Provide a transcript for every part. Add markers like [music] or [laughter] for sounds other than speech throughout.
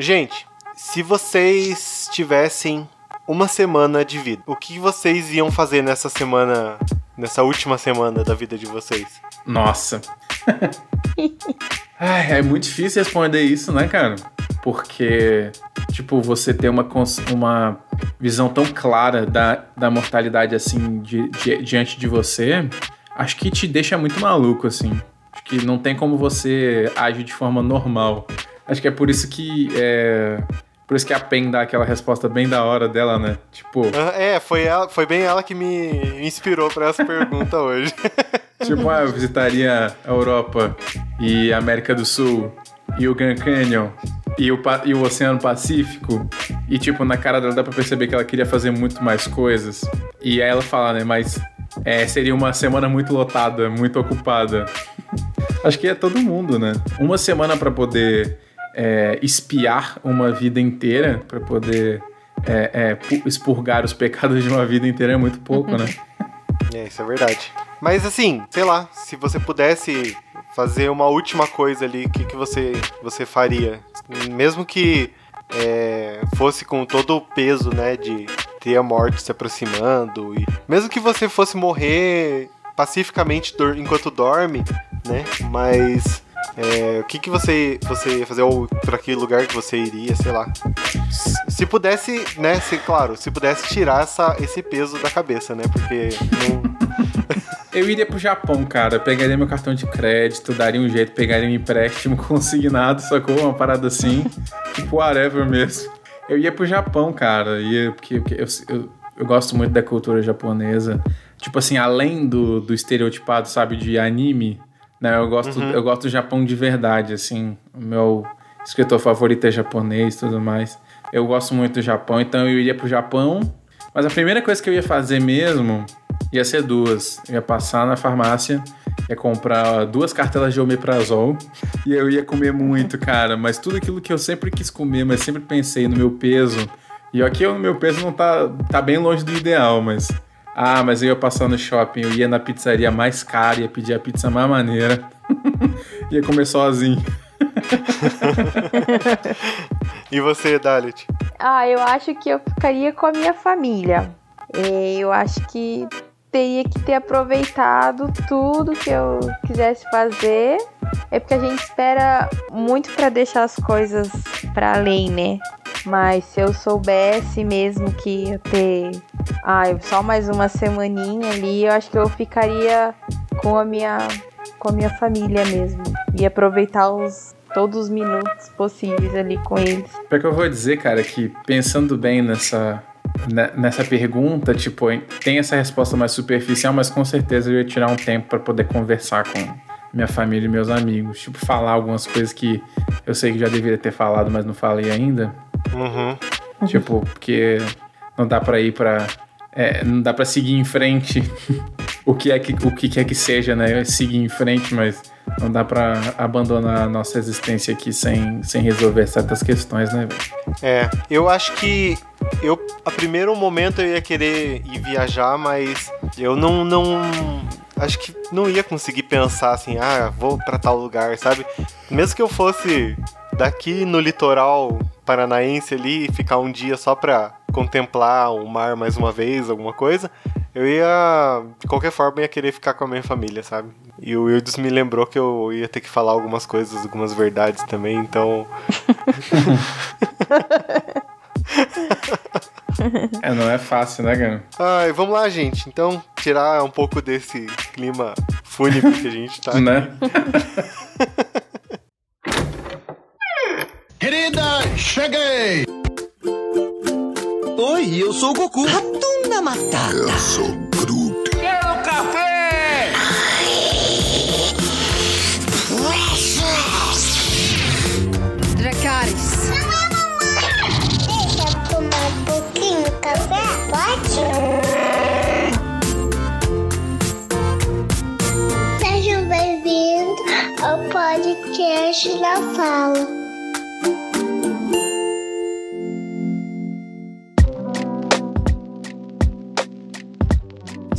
Gente, se vocês tivessem uma semana de vida, o que vocês iam fazer nessa semana, nessa última semana da vida de vocês? Nossa. [laughs] Ai, é muito difícil responder isso, né, cara? Porque, tipo, você ter uma, uma visão tão clara da, da mortalidade, assim, de, de, diante de você, acho que te deixa muito maluco, assim. Acho que não tem como você agir de forma normal. Acho que é por isso que. É, por isso que a Pen dá aquela resposta bem da hora dela, né? Tipo. É, foi, ela, foi bem ela que me inspirou para essa pergunta [laughs] hoje. tipo, ah, eu visitaria a Europa e a América do Sul e o Grand Canyon e o, e o Oceano Pacífico. E, tipo, na cara dela dá pra perceber que ela queria fazer muito mais coisas. E aí ela fala, né? Mas é, seria uma semana muito lotada, muito ocupada. Acho que é todo mundo, né? Uma semana para poder é, espiar uma vida inteira, para poder é, é, expurgar os pecados de uma vida inteira é muito pouco, né? [laughs] É, isso é verdade. Mas assim, sei lá, se você pudesse fazer uma última coisa ali, o que, que você, você faria? Mesmo que é, fosse com todo o peso, né, de ter a morte se aproximando, e mesmo que você fosse morrer pacificamente enquanto dorme, né, mas é, o que, que você, você ia fazer, ou para que lugar que você iria, sei lá. Se pudesse, né, se, claro, se pudesse tirar essa, esse peso da cabeça, né, porque não... [laughs] Eu iria pro Japão, cara. pegaria meu cartão de crédito, daria um jeito, pegaria um empréstimo [laughs] consignado, sacou? Uma parada assim. tipo, whatever mesmo. Eu ia pro Japão, cara. Ia, porque, porque eu, eu, eu, gosto muito da cultura japonesa. Tipo assim, além do, do estereotipado, sabe, de anime, né? Eu gosto, uhum. eu gosto do Japão de verdade, assim. O meu escritor favorito é japonês e tudo mais. Eu gosto muito do Japão, então eu iria pro Japão. Mas a primeira coisa que eu ia fazer mesmo ia ser duas. Eu ia passar na farmácia, ia comprar duas cartelas de omeprazol e eu ia comer muito, cara. Mas tudo aquilo que eu sempre quis comer, mas sempre pensei no meu peso. E aqui o meu peso não tá, tá bem longe do ideal, mas ah, mas eu ia passar no shopping, eu ia na pizzaria mais cara, ia pedir a pizza mais maneira. [laughs] ia comer sozinho. [laughs] e você, Dalit? Ah, eu acho que eu ficaria com a minha família. Eu acho que teria que ter aproveitado tudo que eu quisesse fazer. É porque a gente espera muito para deixar as coisas para além, né? Mas se eu soubesse mesmo que ia ter ah, só mais uma semaninha ali, eu acho que eu ficaria com a minha com a minha família mesmo e aproveitar os todos os minutos possíveis ali com eles. É que eu vou dizer, cara, que pensando bem nessa nessa pergunta, tipo, tem essa resposta mais superficial, mas com certeza eu ia tirar um tempo para poder conversar com minha família e meus amigos, tipo, falar algumas coisas que eu sei que já deveria ter falado, mas não falei ainda. Uhum. Tipo, porque não dá para ir para é, não dá para seguir em frente [laughs] o que é que o que quer que seja, né? Seguir em frente, mas não dá para abandonar a nossa existência aqui sem, sem resolver certas questões, né? É, eu acho que eu a primeiro momento eu ia querer ir viajar, mas eu não não acho que não ia conseguir pensar assim, ah, vou para tal lugar, sabe? Mesmo que eu fosse daqui no litoral paranaense ali e ficar um dia só pra contemplar o mar mais uma vez, alguma coisa, eu ia, de qualquer forma, ia querer ficar com a minha família, sabe? E o Wildes me lembrou que eu ia ter que falar algumas coisas, algumas verdades também, então. [laughs] é, não é fácil, né, Gano? Ai, vamos lá, gente. Então, tirar um pouco desse clima fúnebre que a gente tá. né? [laughs] cheguei! Oi, eu sou o Goku. Ratunda Matata. Eu sou Groot. Quero café! Dracarys. Deixa eu tomar um pouquinho de café, pode? Sejam bem-vindos ao podcast da Fala.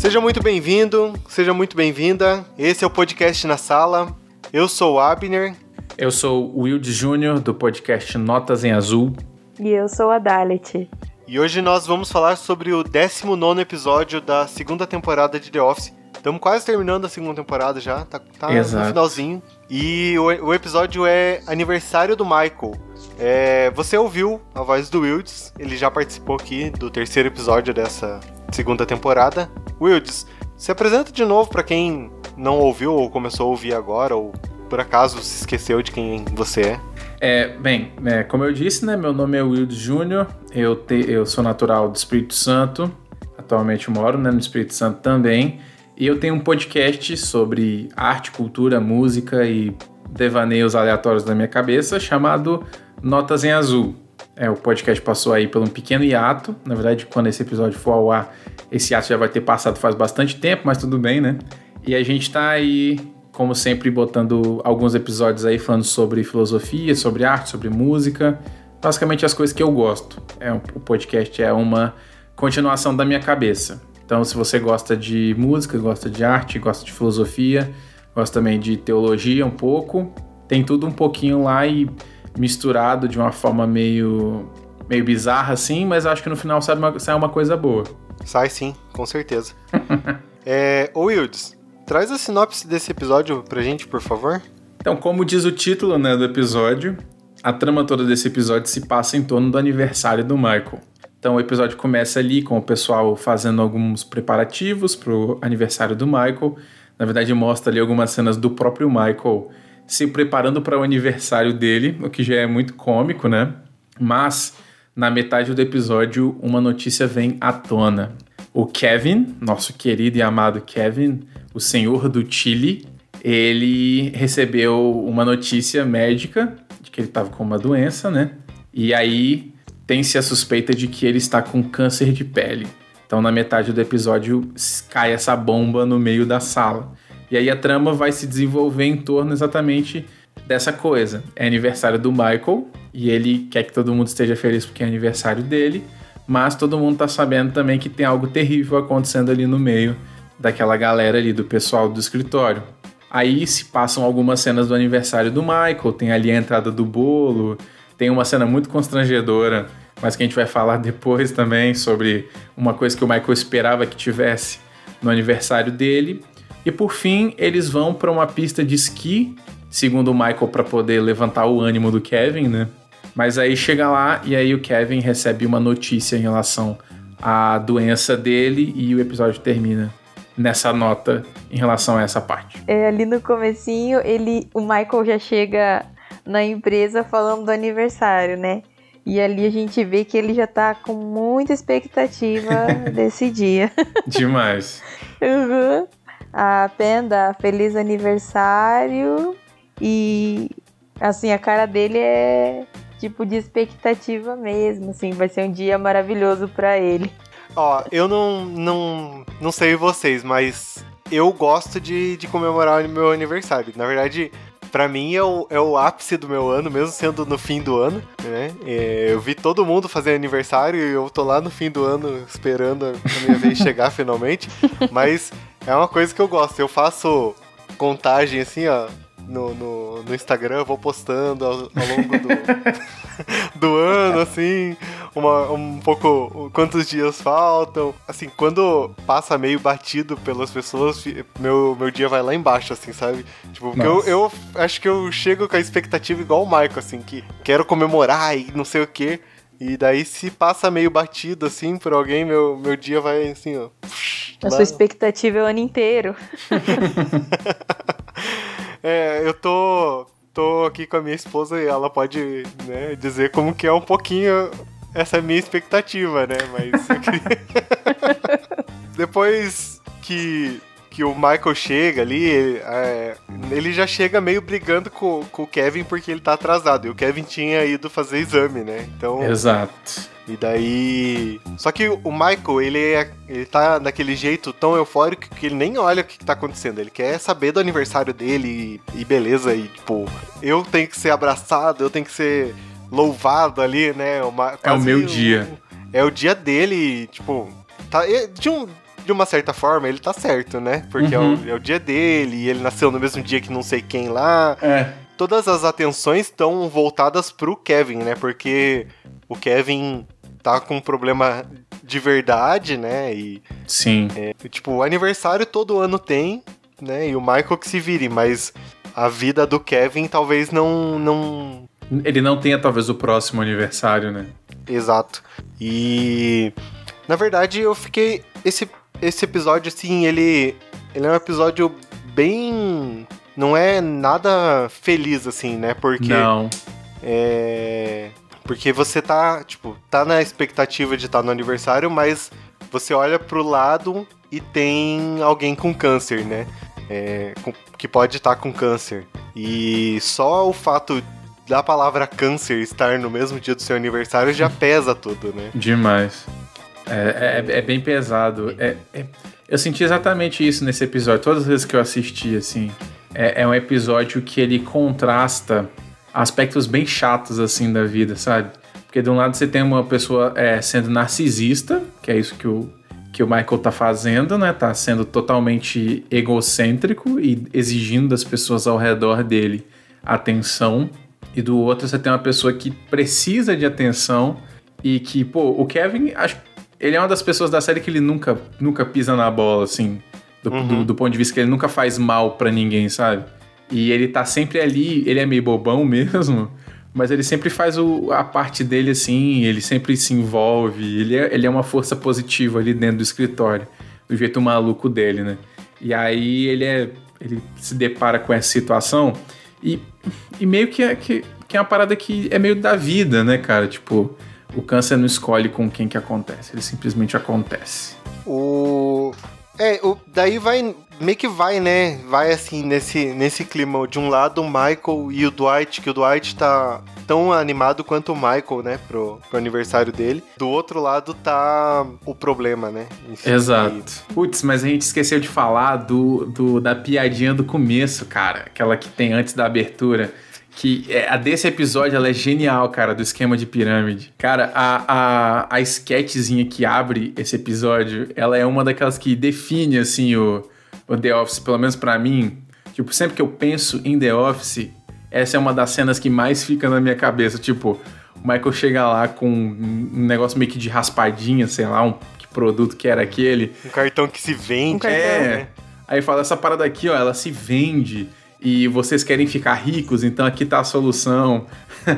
Seja muito bem-vindo, seja muito bem-vinda. Esse é o podcast na sala. Eu sou o Abner Eu sou o Wilde Júnior, do podcast Notas em Azul. E eu sou a Dalit. E hoje nós vamos falar sobre o 19 episódio da segunda temporada de The Office. Estamos quase terminando a segunda temporada já, tá, tá no finalzinho. E o, o, episódio é aniversário do Michael. É, você ouviu a voz do Wilds, ele já participou aqui do terceiro episódio dessa segunda temporada. Wilds, se apresenta de novo para quem não ouviu ou começou a ouvir agora, ou por acaso se esqueceu de quem você é. É, bem, é, como eu disse, né, meu nome é Wildes Júnior, eu, eu sou natural do Espírito Santo, atualmente moro né, no Espírito Santo também, e eu tenho um podcast sobre arte, cultura, música e devaneios aleatórios da minha cabeça chamado Notas em Azul. É, o podcast passou aí por um pequeno hiato, na verdade, quando esse episódio for ao ar, esse hiato já vai ter passado faz bastante tempo, mas tudo bem, né? E a gente tá aí como sempre, botando alguns episódios aí falando sobre filosofia, sobre arte, sobre música, basicamente as coisas que eu gosto. É, o podcast é uma continuação da minha cabeça. Então, se você gosta de música, gosta de arte, gosta de filosofia, gosta também de teologia um pouco, tem tudo um pouquinho lá e misturado de uma forma meio, meio bizarra assim, mas acho que no final sai uma, sai uma coisa boa. Sai sim, com certeza. [laughs] é, ô Wildes, Traz a sinopse desse episódio pra gente, por favor. Então, como diz o título né, do episódio, a trama toda desse episódio se passa em torno do aniversário do Michael. Então, o episódio começa ali com o pessoal fazendo alguns preparativos pro aniversário do Michael. Na verdade, mostra ali algumas cenas do próprio Michael se preparando para o aniversário dele, o que já é muito cômico, né? Mas, na metade do episódio, uma notícia vem à tona. O Kevin, nosso querido e amado Kevin, o senhor do Chile, ele recebeu uma notícia médica de que ele estava com uma doença, né? E aí tem-se a suspeita de que ele está com câncer de pele. Então, na metade do episódio, cai essa bomba no meio da sala. E aí a trama vai se desenvolver em torno exatamente dessa coisa. É aniversário do Michael e ele quer que todo mundo esteja feliz porque é aniversário dele, mas todo mundo tá sabendo também que tem algo terrível acontecendo ali no meio daquela galera ali, do pessoal do escritório. Aí se passam algumas cenas do aniversário do Michael, tem ali a entrada do bolo, tem uma cena muito constrangedora, mas que a gente vai falar [laughs] depois também sobre uma coisa que o Michael esperava que tivesse no aniversário dele. E por fim, eles vão para uma pista de esqui, segundo o Michael, para poder levantar o ânimo do Kevin, né? Mas aí chega lá e aí o Kevin recebe uma notícia em relação à doença dele e o episódio termina nessa nota em relação a essa parte. É, ali no comecinho, ele, o Michael já chega na empresa falando do aniversário, né? E ali a gente vê que ele já tá com muita expectativa [laughs] desse dia. Demais. uhum. A Penda, feliz aniversário. E assim, a cara dele é tipo de expectativa mesmo, assim, vai ser um dia maravilhoso para ele. Ó, eu não, não, não sei vocês, mas eu gosto de, de comemorar o meu aniversário. Na verdade, para mim é o, é o ápice do meu ano, mesmo sendo no fim do ano, né? É, eu vi todo mundo fazer aniversário e eu tô lá no fim do ano esperando a minha vez chegar [laughs] finalmente. Mas é uma coisa que eu gosto. Eu faço contagem assim, ó, no, no, no Instagram, eu vou postando ao, ao longo do, [laughs] do ano, assim, uma, um pouco quantos dias faltam. Assim, quando passa meio batido pelas pessoas, meu, meu dia vai lá embaixo, assim, sabe? Tipo, porque eu, eu acho que eu chego com a expectativa igual o Michael, assim, que quero comemorar e não sei o quê. E daí, se passa meio batido, assim, por alguém, meu, meu dia vai, assim, ó. A sua expectativa é o ano inteiro. [laughs] É, eu tô, tô aqui com a minha esposa e ela pode né, dizer como que é um pouquinho essa minha expectativa, né? Mas [laughs] depois que, que o Michael chega ali, ele, é, ele já chega meio brigando com, com o Kevin porque ele tá atrasado. E o Kevin tinha ido fazer exame, né? Então. Exato. E daí. Só que o Michael, ele, é, ele tá daquele jeito tão eufórico que ele nem olha o que, tá acontecendo. Ele quer saber do aniversário dele e, e beleza. E, tipo, eu tenho que ser abraçado, eu tenho que ser louvado ali, né? Uma, é o meu dia. é o dia dele, tipo. Tá, de, um, de uma certa forma, ele tá certo, né? Porque uhum. é, o, é, o, dia dele, e ele nasceu no mesmo dia que não sei quem lá. É todas as atenções estão voltadas pro Kevin, né? Porque o Kevin tá com um problema de verdade, né? E, Sim. é, tipo, o aniversário todo ano tem, né? E o Michael que se vire, mas a vida do Kevin talvez não. não... Ele não tenha, talvez, o próximo aniversário, né? Exato. E. Na verdade, eu fiquei. Esse, esse episódio, assim, ele. Ele é um episódio bem. Não é nada feliz, assim, né? Porque. Não. É. Porque você tá, tipo, tá na expectativa de estar no aniversário, mas você olha pro lado e tem alguém com câncer, né? É, com- que pode estar com câncer. E só o fato da palavra câncer estar no mesmo dia do seu aniversário já pesa tudo, né? Demais. É, é, é bem pesado. É, é- eu senti exatamente isso nesse episódio, todas as vezes que eu assisti, assim. É, é um episódio que ele contrasta aspectos bem chatos, assim, da vida, sabe? Porque de um lado você tem uma pessoa é, sendo narcisista, que é isso que o, que o Michael tá fazendo, né? Tá sendo totalmente egocêntrico e exigindo das pessoas ao redor dele atenção. E do outro você tem uma pessoa que precisa de atenção e que, pô, o Kevin, acho, ele é uma das pessoas da série que ele nunca, nunca pisa na bola, assim. Do, Uhum. do, do ponto de vista que ele nunca faz mal pra ninguém, sabe? E ele tá sempre ali, ele é meio bobão [laughs] mesmo, mas ele sempre faz o- a parte dele assim, ele sempre se envolve, ele é, ele é uma força positiva ali dentro do escritório, do jeito maluco dele, né? E aí ele é. Ele se depara com essa situação e, e meio que é, que, que é uma parada que é meio da vida, né, cara? Tipo, o câncer não escolhe com quem que acontece, ele simplesmente acontece. O. É, o, daí vai. Meio que vai, né? Vai assim, nesse, nesse clima. De um lado, o Michael e o Dwight, que o Dwight tá tão animado quanto o Michael, né? Pro, pro aniversário dele. Do outro lado tá o problema, né? si. Exato. Putz, mas a gente esqueceu de falar do, do- da piadinha do começo, cara. Aquela que tem antes da abertura. Que é, a desse episódio ela é genial, cara, do esquema de pirâmide. Cara, a, a, a sketchzinha que abre esse episódio, ela é uma daquelas que define, assim, o, o The Office, pelo menos pra mim. Tipo, sempre que eu penso em The Office, essa é uma das cenas que mais fica na minha cabeça. Tipo, o Michael chega lá com um negócio meio que de raspadinha, sei lá, um que produto que era aquele. Um cartão que se vende. Um cartão. É. né? Aí fala, essa parada aqui, ó, ela se vende e vocês querem ficar ricos, então aqui tá a solução. [laughs]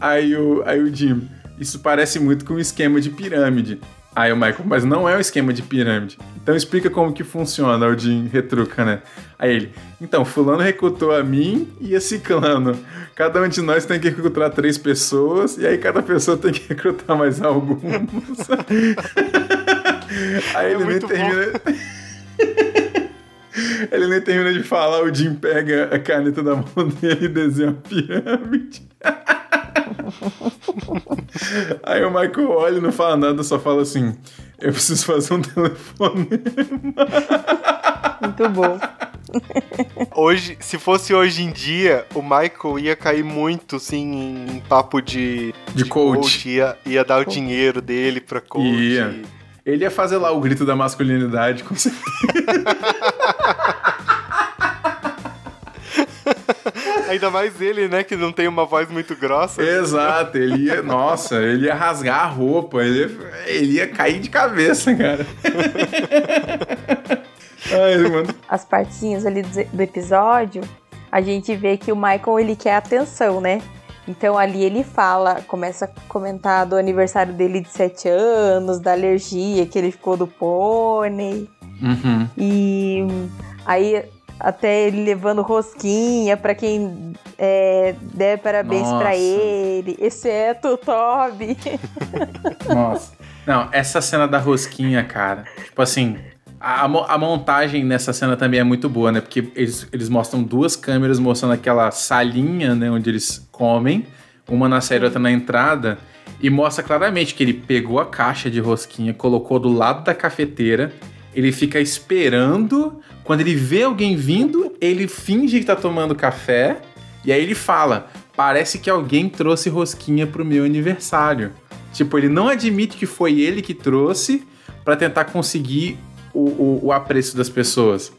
aí, o, aí o Jim, isso parece muito com um esquema de pirâmide. Aí o Michael, mas não é um esquema de pirâmide. Então explica como que funciona, o Jim retruca, né? Aí ele, então, fulano recrutou a mim e a ciclano. Cada um de nós tem que recrutar três pessoas, e aí cada pessoa tem que [laughs] recrutar mais algumas. [laughs] aí ele nem muito bom. termina... Ele nem termina de falar, o Jim pega a caneta da mão dele e desenha uma pirâmide. [laughs] Aí o Michael olha e não fala nada, só fala assim: Eu preciso fazer um telefone. Muito bom. Hoje, se fosse hoje em dia, o Michael ia cair muito, assim, em papo de, De coach. Ia, ia dar o dinheiro dele pra coach. Ia. Ele ia fazer lá o grito da masculinidade, com certeza. [laughs] Ainda mais ele, né, que não tem uma voz muito grossa. Exato, ele ia. Nossa, ele ia rasgar a roupa, ele ia, ele ia cair de cabeça, cara. [laughs] Ai, mano. As partezinhas ali do do episódio, a gente vê que o Michael ele quer atenção, né? Então ali ele fala, começa a comentar do aniversário dele de 7 anos, da alergia que ele ficou do pônei. Uhum. E aí até ele levando rosquinha pra quem é, der parabéns pra ele, exceto o Toby. [laughs] Nossa. Não, essa cena da rosquinha, cara. Tipo assim, a, a mo- a montagem nessa cena também é muito boa, né? Porque eles, eles mostram duas câmeras mostrando aquela salinha, né? Onde eles comem. Uma na saída e outra na entrada. E mostra claramente que ele pegou a caixa de rosquinha, colocou do lado da cafeteira. Ele fica esperando. Quando ele vê alguém vindo, ele finge que tá tomando café. E aí ele fala: Parece que alguém trouxe rosquinha pro meu aniversário. Tipo, ele não admite que foi ele que trouxe pra tentar conseguir o, o, o apreço das pessoas.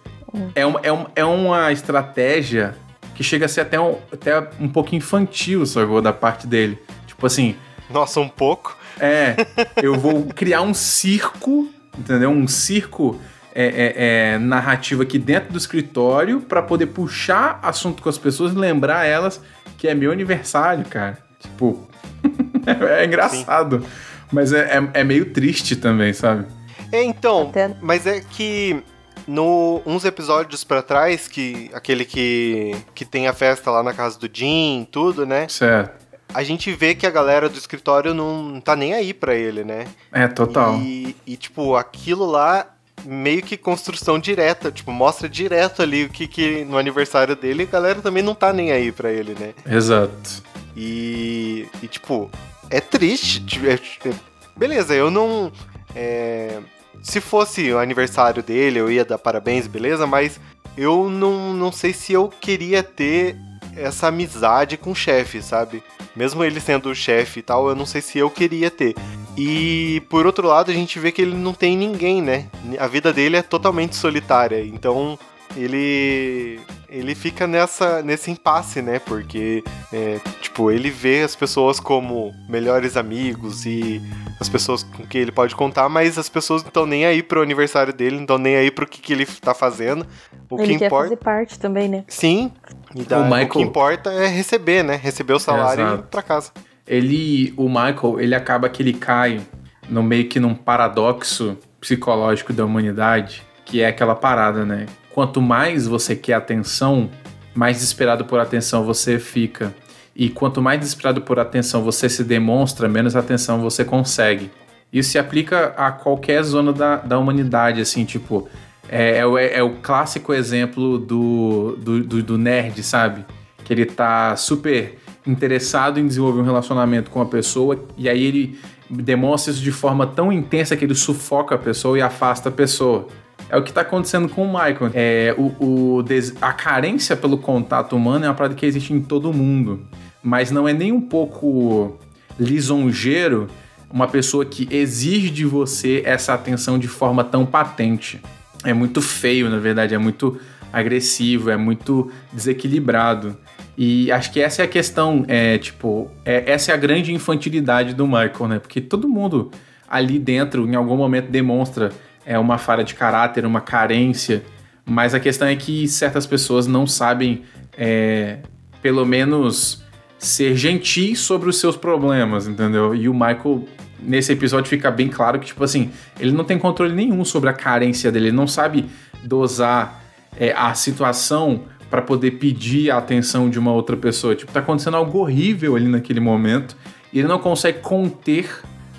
É, uma, é, é uma estratégia que chega a ser até um, até um pouco infantil, sacou? Da parte dele. Tipo assim, Nossa, um pouco. é, [laughs] eu vou criar um circo, entendeu? Um circo é, é, é, narrativo aqui dentro do escritório pra poder puxar assunto com as pessoas e lembrar elas que é meu aniversário, cara. Tipo, [laughs] é, engraçado. Mas é, é, é meio triste também, sabe? É, então, mas é que no uns episódios pra trás, que aquele que que tem a festa lá na casa do Jim, tudo, né? Certo. A gente vê que a galera do escritório não tá nem aí pra ele, né? É, total. E, e, tipo, aquilo lá meio que construção direta, tipo, mostra direto ali o que que no aniversário dele, a galera também não tá nem aí pra ele, né? Exato. E, e, tipo, é triste. tipo, é- é- beleza, eu não. é, se fosse o aniversário dele, eu ia dar parabéns, beleza, mas eu não, não sei se eu queria ter essa amizade com o chefe, sabe? Mesmo ele sendo o chefe e tal, eu não sei se eu queria ter. E por outro lado, a gente vê que ele não tem ninguém, né? A vida dele é totalmente solitária. Então ele ele fica nessa nesse impasse, né? Porque é, tipo ele vê as pessoas como melhores amigos e as pessoas com quem ele pode contar, mas as pessoas não estão nem aí pro aniversário dele, não estão nem aí pro que, que ele tá fazendo. O ele que quer importa fazer parte também, né? Sim. E daí, O o, Michael- que importa é receber, né? Receber o salário e ir Exato. pra casa. Ele, o Michael, ele acaba que ele cai no meio que num paradoxo psicológico da humanidade, que é aquela parada, né? Quanto mais você quer atenção, mais desesperado por atenção você fica. E quanto mais desesperado por atenção você se demonstra, menos atenção você consegue. Isso se aplica a qualquer zona da, da humanidade, assim, tipo. É, é o- é o clássico exemplo do, do, do, do nerd, sabe? Que ele tá super interessado em desenvolver um relacionamento com a pessoa e aí ele demonstra isso de forma tão intensa que ele sufoca a pessoa e afasta a pessoa. É o que tá acontecendo com o Michael. É, o, o a carência pelo contato humano é uma parada que existe em todo mundo. Mas não é nem um pouco lisonjeiro uma pessoa que exige de você essa atenção de forma tão patente. É muito feio, na verdade, é muito agressivo, é muito desequilibrado. E acho que essa é a questão, é tipo, é, essa é a grande infantilidade do Michael, né? Porque todo mundo ali dentro, em algum momento, demonstra é, uma falha de caráter, uma carência. Mas a questão é que certas pessoas não sabem, é, pelo menos, ser gentis sobre os seus problemas, entendeu? E o Michael, nesse episódio, fica bem claro que, tipo assim, ele não tem controle nenhum sobre a carência dele, ele não sabe dosar é, a situação para poder pedir a atenção de uma outra pessoa. Tipo, tá acontecendo algo horrível ali naquele momento e ele não consegue conter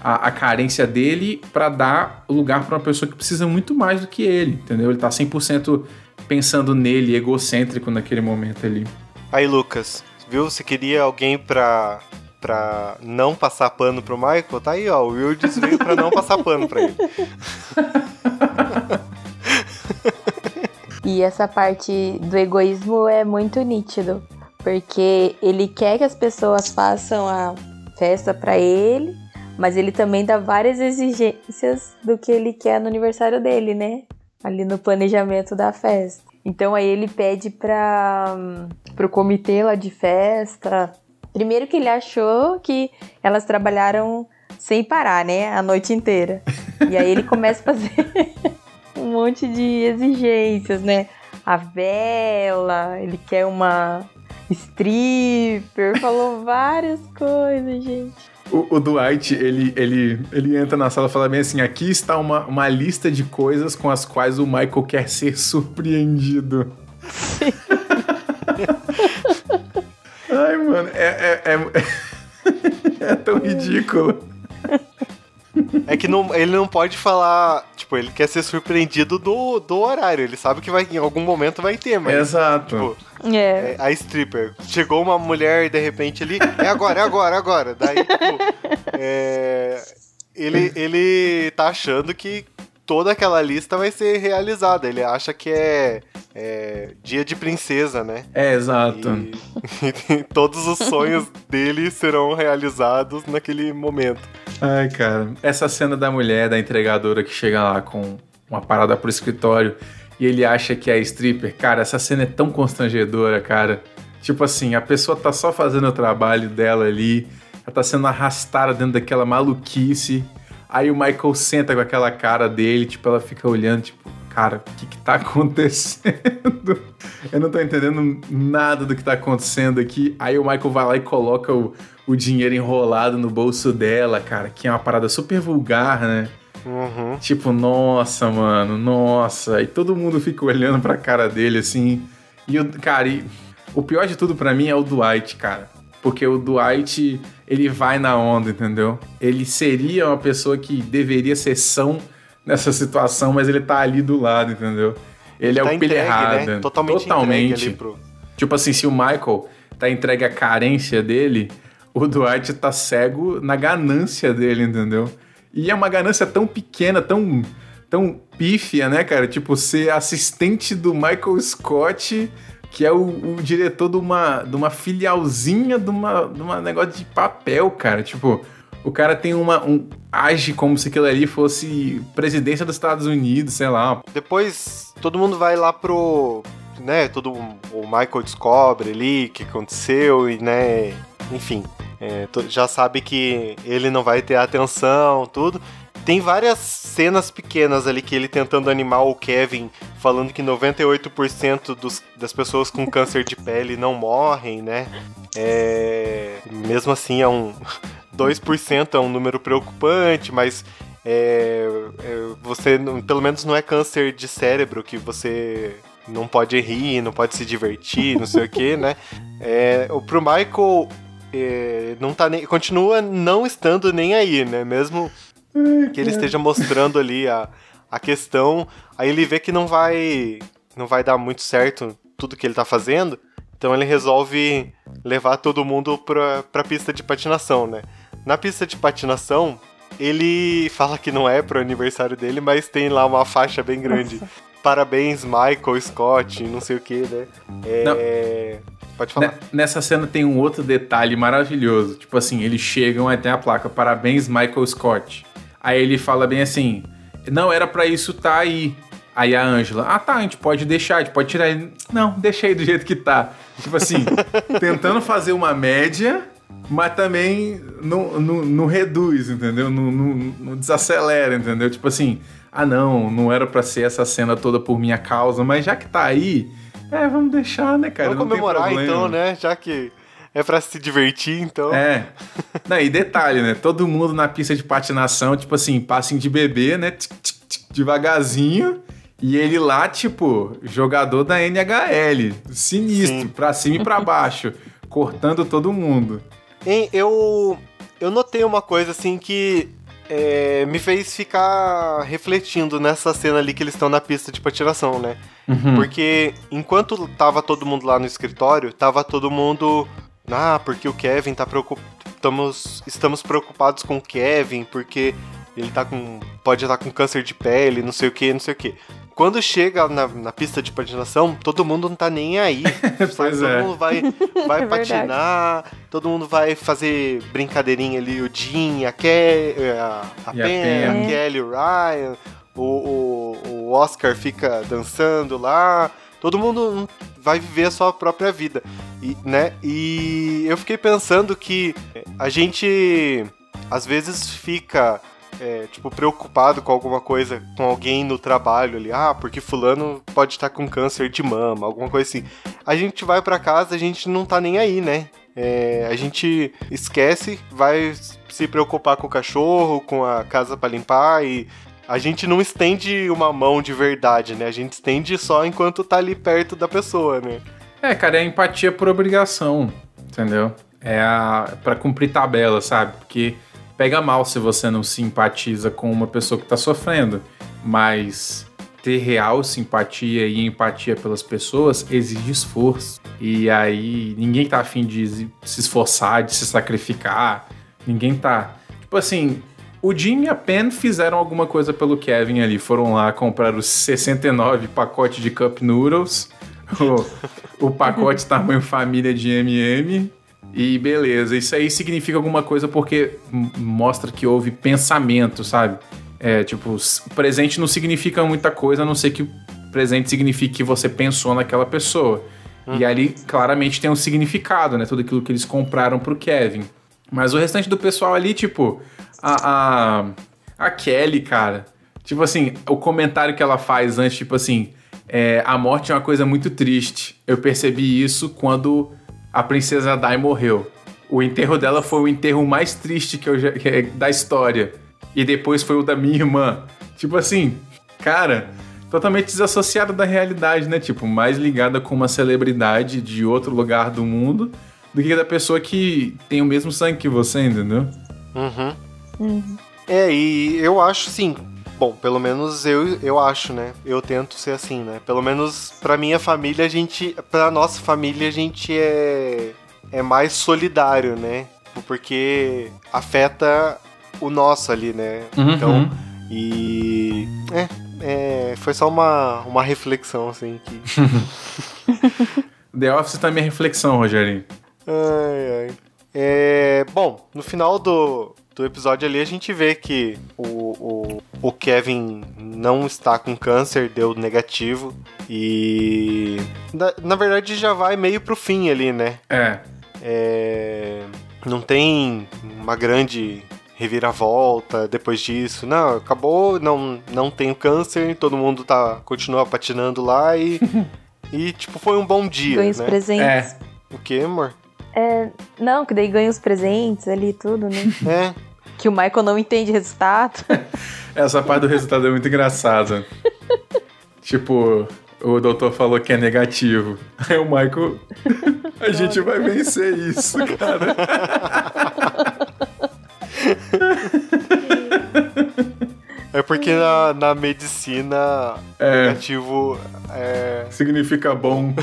a, a carência dele para dar lugar para uma pessoa que precisa muito mais do que ele, entendeu? Ele tá 100% pensando nele, egocêntrico naquele momento ali. Aí, Lucas, viu? Você queria alguém pra, pra não passar pano pro Michael? Tá aí, ó. O Wildes veio pra não passar pano pra ele. [laughs] E essa parte do egoísmo é muito nítido, porque ele quer que as pessoas façam a festa pra ele, mas ele também dá várias exigências do que ele quer no aniversário dele, né? Ali no planejamento da festa. Então aí ele pede para pro comitê lá de festa. Primeiro que ele achou que elas trabalharam sem parar, né? A noite inteira. E aí ele começa a fazer [laughs] um monte de exigências, né? A vela, ele quer uma stripper, falou várias coisas, gente. O, o Dwight, ele, ele, ele entra na sala e fala bem assim: aqui está uma, uma lista de coisas com as quais o Michael quer ser surpreendido. [laughs] Ai, mano, é, é, é, [laughs] é tão ridículo. É que não, ele não pode falar. Tipo, ele quer ser surpreendido do, do horário. Ele sabe que vai, em algum momento vai ter, mas. Exato. Tipo, É. é, a stripper. Chegou uma mulher e de repente ele. É agora, é agora, é agora. Daí, tipo. é, ele, ele tá achando que toda aquela lista vai ser realizada. Ele acha que é, é dia de princesa, né? É, exato. E, [laughs] e todos os sonhos dele serão realizados naquele momento. Ai, cara. Essa cena da mulher, da entregadora que chega lá com uma parada pro escritório e ele acha que é stripper. Cara, essa cena é tão constrangedora, cara. Tipo assim, a pessoa tá só fazendo o trabalho dela ali, ela tá sendo arrastada dentro daquela maluquice. Aí o Michael senta com aquela cara dele, tipo, ela fica olhando, tipo, cara, o que que tá [laughs] acontecendo? Eu não tô entendendo nada do que tá acontecendo aqui. Aí o Michael vai lá e coloca o, o dinheiro enrolado no bolso dela, cara, que é uma parada super vulgar, né? Uhum. Tipo, nossa, mano, nossa. E todo mundo fica olhando pra cara dele assim. E o cara, e o pior de tudo pra mim é o Dwight, cara. Porque o Dwight, ele vai na onda, entendeu? Ele seria uma pessoa que deveria ser são nessa situação, mas ele tá ali do lado, entendeu? Ele é Tá o pilha entregue, errada. né? Totalmente, Totalmente. pro... Tipo assim, se o Michael tá entregue à carência dele, o Dwight tá cego na ganância dele, entendeu? E é uma ganância tão pequena, tão, tão pífia, né, cara? Tipo, ser assistente do Michael Scott, que é o, o diretor de uma, de uma filialzinha de uma, de uma negócio de papel, cara. Tipo, o cara tem uma. Um, age como se aquilo ali fosse presidência dos Estados Unidos, sei lá. Depois todo mundo vai lá pro. né? Todo, o Michael descobre ali o que aconteceu e, né? Enfim. É, já sabe que ele não vai ter atenção, tudo. Tem várias cenas pequenas ali que ele tentando animar o Kevin, falando que 98% dos, das pessoas com câncer de pele não morrem, né? É, mesmo assim, é um [laughs] 2% é um número preocupante, mas é, é, você pelo menos não é câncer de cérebro que você não pode rir, não pode se divertir, não sei o que, né? É, pro Michael é, não tá nem, continua não estando nem aí, né? Mesmo que ele esteja mostrando ali a, a questão, aí ele vê que não vai não vai dar muito certo tudo que ele tá fazendo, então ele resolve levar todo mundo pra, pra pista de patinação, né? Na pista de patinação, ele fala que não é pro aniversário dele, mas tem lá uma faixa bem grande. Parabéns, Michael Scott, não sei o que, né? É... Pode falar. Ne- Nessa cena tem um outro detalhe maravilhoso. Tipo assim, eles chegam até a placa, parabéns, Michael Scott. Aí ele fala bem assim: não era pra isso tá aí. Aí a Ângela, ah tá, a gente pode deixar, a gente pode tirar ele. Não, deixa aí do jeito que tá. Tipo assim, [laughs] tentando fazer uma média, mas também não, não, não reduz, entendeu? Não, não, não desacelera, entendeu? Tipo assim, ah não, não era pra ser essa cena toda por minha causa, mas já que tá aí, é, vamos deixar, né, cara? Vamos não comemorar então, né? Já que é pra se divertir, então. É. [laughs] Não, e detalhe, né? Todo mundo na pista de patinação, tipo assim, passinho de bebê, né? Tic, tic, tic, devagarzinho. E ele lá, tipo, jogador da NHL. Sinistro, Sim. pra cima e pra baixo. [laughs] cortando todo mundo. Hein, eu, eu notei uma coisa assim que é, me fez ficar refletindo nessa cena ali que eles estão na pista de patinação, né? Uhum. Porque enquanto tava todo mundo lá no escritório, tava todo mundo. Ah, porque o Kevin tá preocupado. Estamos, estamos preocupados com o Kevin, porque ele tá com. pode estar com câncer de pele, não sei o que, não sei o que. Quando chega na, na pista de patinação, todo mundo não tá nem aí. [laughs] Pois todo é. mundo vai, vai [laughs] É verdade. patinar, todo mundo vai fazer brincadeirinha ali, o Jim, a, Ke a, a a Pen, Pen. a Kelly, o Ryan, o, o, o Oscar fica dançando lá. Todo mundo vai viver a sua própria vida, e, né? E eu fiquei pensando que a gente às vezes fica é, tipo preocupado com alguma coisa, com alguém no trabalho ali, ah, porque fulano pode estar com câncer de mama, alguma coisa assim. A gente vai pra casa, a gente não tá nem aí, né? É, a gente esquece, vai se preocupar com o cachorro, com a casa pra limpar e a gente não estende uma mão de verdade, né? A gente estende só enquanto tá ali perto da pessoa, né? É, cara, é empatia por obrigação, entendeu? É a para cumprir tabela, sabe? Porque pega mal se você não simpatiza com uma pessoa que tá sofrendo, mas ter real simpatia e empatia pelas pessoas exige esforço. E aí ninguém tá afim de se esforçar, de se sacrificar, ninguém tá. Tipo assim, o Jim e a Pen fizeram alguma coisa pelo Kevin ali, foram lá comprar os 69 pacotes de Cup Noodles [laughs] o, o pacote tamanho família de MM. E beleza, isso aí significa alguma coisa porque mostra que houve pensamento, sabe? É, tipo, presente não significa muita coisa, a não ser que o presente signifique que você pensou naquela pessoa. E ali claramente tem um significado, né? Tudo aquilo que eles compraram pro Kevin. Mas o restante do pessoal ali, tipo, a, a, a Kelly, cara. Tipo assim, o comentário que ela faz antes, tipo assim, é, a morte é uma coisa muito triste. Eu percebi isso quando a princesa Dai morreu. O enterro dela foi o enterro mais triste que eu já, que é da história. E depois foi o da minha irmã. Tipo assim, cara, totalmente desassociada da realidade, né? Tipo, mais ligada com uma celebridade de outro lugar do mundo do que da pessoa que tem o mesmo sangue que você, entendeu? Uhum. Uhum. É, e eu acho sim. Bom, pelo menos eu, eu acho, né? Eu tento ser assim, né? Pelo menos pra minha família, a gente. Pra nossa família, a gente é. É mais solidário, né? Porque afeta o nosso ali, né? Uhum. Então. E. É, é. Foi só uma, uma reflexão, assim, que. [laughs] The Office tá minha reflexão, Rogerinho. Ai, ai. É, bom, no final do, do episódio ali a gente vê que o, o, o Kevin não está com câncer, deu negativo. E. Na, na verdade já vai meio pro fim ali, né? É. É, não tem uma grande reviravolta depois disso. Não, acabou, não, não tenho câncer, todo mundo tá continua patinando lá e. [laughs] e, tipo, foi um bom dia, Ganha os né? presentes. É. O que, amor? É, não, que daí ganha os presentes ali e tudo, né? É. que o Michael não entende resultado. [laughs] Essa parte do resultado é muito engraçada. [laughs] tipo, o doutor falou que é negativo. Aí o Michael. [laughs] A gente vai vencer isso, cara. É porque na, na medicina É. negativo é. Significa bom.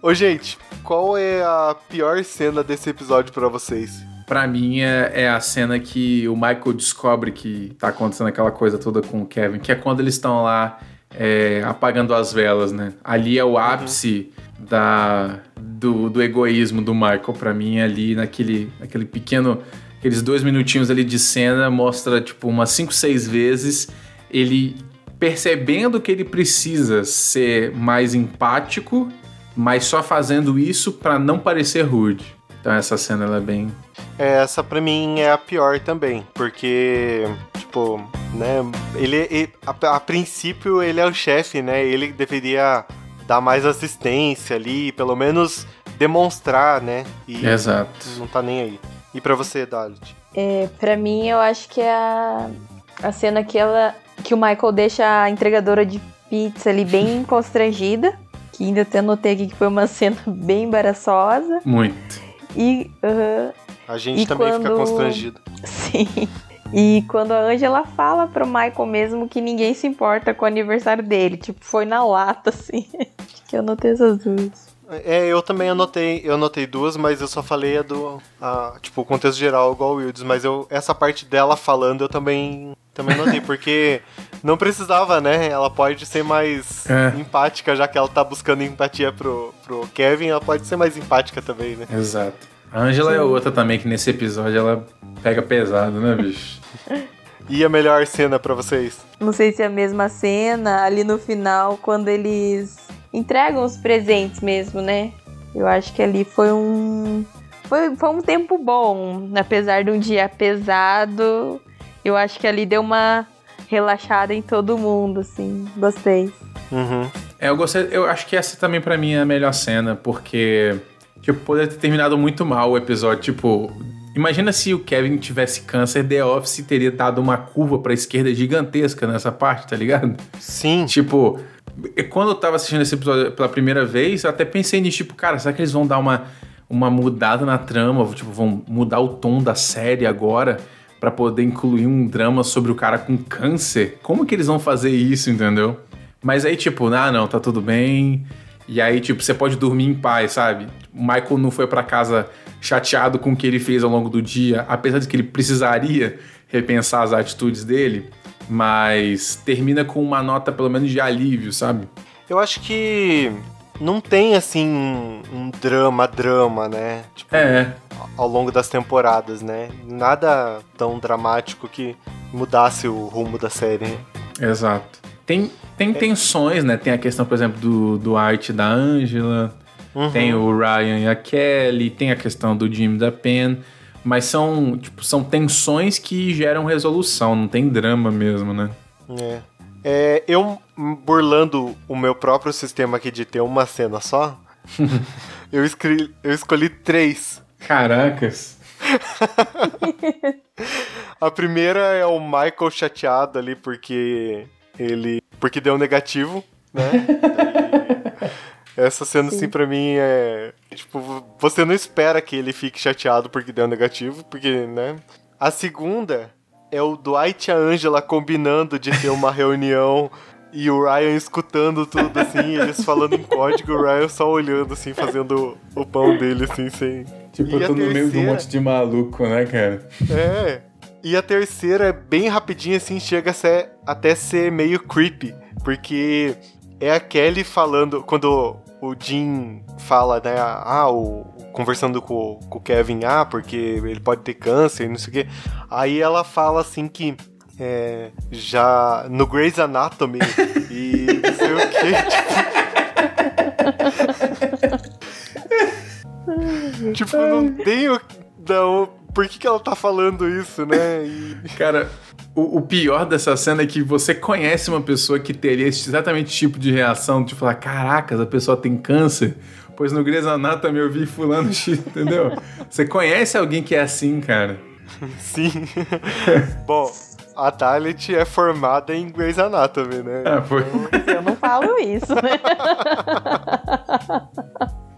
Ô, gente, qual é a pior cena desse episódio pra vocês? Pra mim é, é a cena que o Michael descobre que tá acontecendo aquela coisa toda com o Kevin, que é quando eles estão lá é, apagando as velas, né? Ali é o ápice da, do, do egoísmo do Michael. Pra mim, ali naquele, naquele pequeno. Aqueles dois minutinhos ali de cena mostra, tipo, umas 5, 6 vezes ele percebendo que ele precisa ser mais empático, mas só fazendo isso pra não parecer rude. Então essa cena ela é bem É, Essa pra mim é a pior também, porque, tipo, né, ele, ele- a, a princípio ele é o chefe, né? Ele deveria dar mais assistência ali, pelo menos demonstrar, né? E Exato. não tá nem aí. E pra você, Dalit? É, pra mim, eu acho que é a, a cena que ela. que o Michael deixa a entregadora de pizza ali bem constrangida. Que ainda até anotei aqui que foi uma [laughs] cena bem embaraçosa. Muito. E. aham, A gente E também fica quando- constrangido. sim. E quando a Angela fala pro Michael mesmo que ninguém se importa com o aniversário dele. Tipo, foi na lata, [laughs] assim. Acho que eu anotei essas duas. É, eu também anotei, eu anotei duas, mas eu só falei a do, a, tipo, o contexto geral igual o Wildes, mas eu, essa parte dela falando eu também, também anotei, [laughs] porque não precisava, né, ela pode ser mais É. empática, já que ela tá buscando empatia pro, pro Kevin, ela pode ser mais empática também, né. Exato. A Angela é outra também que nesse episódio ela pega pesado, né, bicho? E a melhor cena pra vocês? Não sei se é a mesma cena, ali no final, quando eles entregam os presentes mesmo, né? Eu acho que ali foi um. Foi, foi um tempo bom. Apesar de um dia pesado, eu acho que ali deu uma relaxada em todo mundo, assim. Gostei. Uhum. É, eu gostei, eu acho que essa também pra mim é a melhor cena, porque tipo, poderia ter terminado muito mal o episódio, tipo, imagina se o Kevin tivesse câncer, The Office teria dado uma curva pra esquerda gigantesca nessa parte, tá ligado? Sim, Tipo, quando eu tava assistindo esse episódio pela primeira vez, eu até pensei nisso, tipo, cara, será que eles vão dar uma, uma mudada na trama? Tipo, vão mudar o tom da série agora pra poder incluir um drama sobre o cara com câncer? Como que eles vão fazer isso, entendeu? Mas aí, tipo, ah, não, tá tudo bem. E aí, tipo, você pode dormir em paz, sabe? O Michael não foi pra casa chateado com o que ele fez ao longo do dia, apesar de que ele precisaria repensar as atitudes dele, mas termina com uma nota pelo menos de alívio, sabe? eu acho que não tem, assim, um, drama, drama, né, tipo, É, ao longo das temporadas, né, nada tão dramático que mudasse o rumo da série, né? exato. Tem, tem tensões, né? Tem a questão, por exemplo, do, do arte da Angela, Uhum. tem o Ryan e a Kelly, tem a questão do Jim da Pen, mas são, tipo, são tensões que geram resolução, não tem drama mesmo, né? É. É, eu burlando o meu próprio sistema aqui de ter uma cena só, [laughs] eu, escri- eu escolhi três. Caracas. [laughs] A primeira é o Michael chateado ali porque ele. porque deu negativo, né? Essa cena, assim, pra mim é. Tipo, você não espera que ele fique chateado porque deu negativo, porque, né? A segunda é o Dwight e a Angela combinando de ter uma [laughs] reunião e o Ryan escutando tudo, assim, eles falando em código, o Ryan só olhando, assim, fazendo o pão dele, assim, sem. Tipo, eu tô no meio de um monte de maluco, né, cara? É. E a terceira é bem rapidinho, assim, chega a ser, até ser meio creepy. Porque é a Kelly falando. Quando o Jim fala, né? Ah, o, conversando com, com o Kevin, ah, porque ele pode ter câncer, não sei o quê. Aí ela fala assim que. é, já no Grey's Anatomy [laughs] e não sei o que. Tipo, [laughs] tipo não tem o. Não, por que, que ela tá falando isso, né? E- Cara, o, o pior dessa cena é que você conhece uma pessoa que teria esse exatamente tipo de reação, de falar, caracas, a pessoa tem câncer. Pois no Grey's Anatomy eu vi fulano X, entendeu? Você conhece alguém que é assim, cara? [laughs] Sim. Bom, a Dalit é formada em Grey's Anatomy, né? Ah, foi. Eu não falo isso, né? [laughs]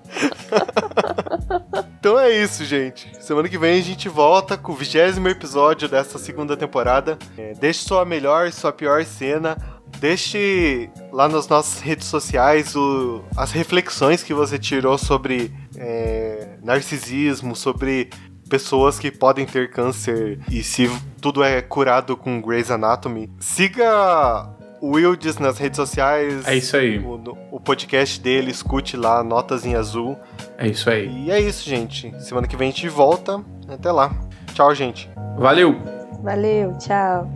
Então é isso, gente. Semana que vem a gente volta com o vigésimo episódio dessa segunda temporada. É, deixe sua melhor e sua pior cena. Deixe lá nas nossas redes sociais o- as reflexões que você tirou sobre é, narcisismo, sobre pessoas que podem ter câncer e se tudo é curado com Grey's Anatomy. Siga o Wildes nas redes sociais. É isso aí. O, o podcast dele, escute lá, Notas em Azul. É isso aí. E é isso, gente. Semana que vem a gente volta. Até lá. Tchau, gente. Valeu! Valeu, tchau.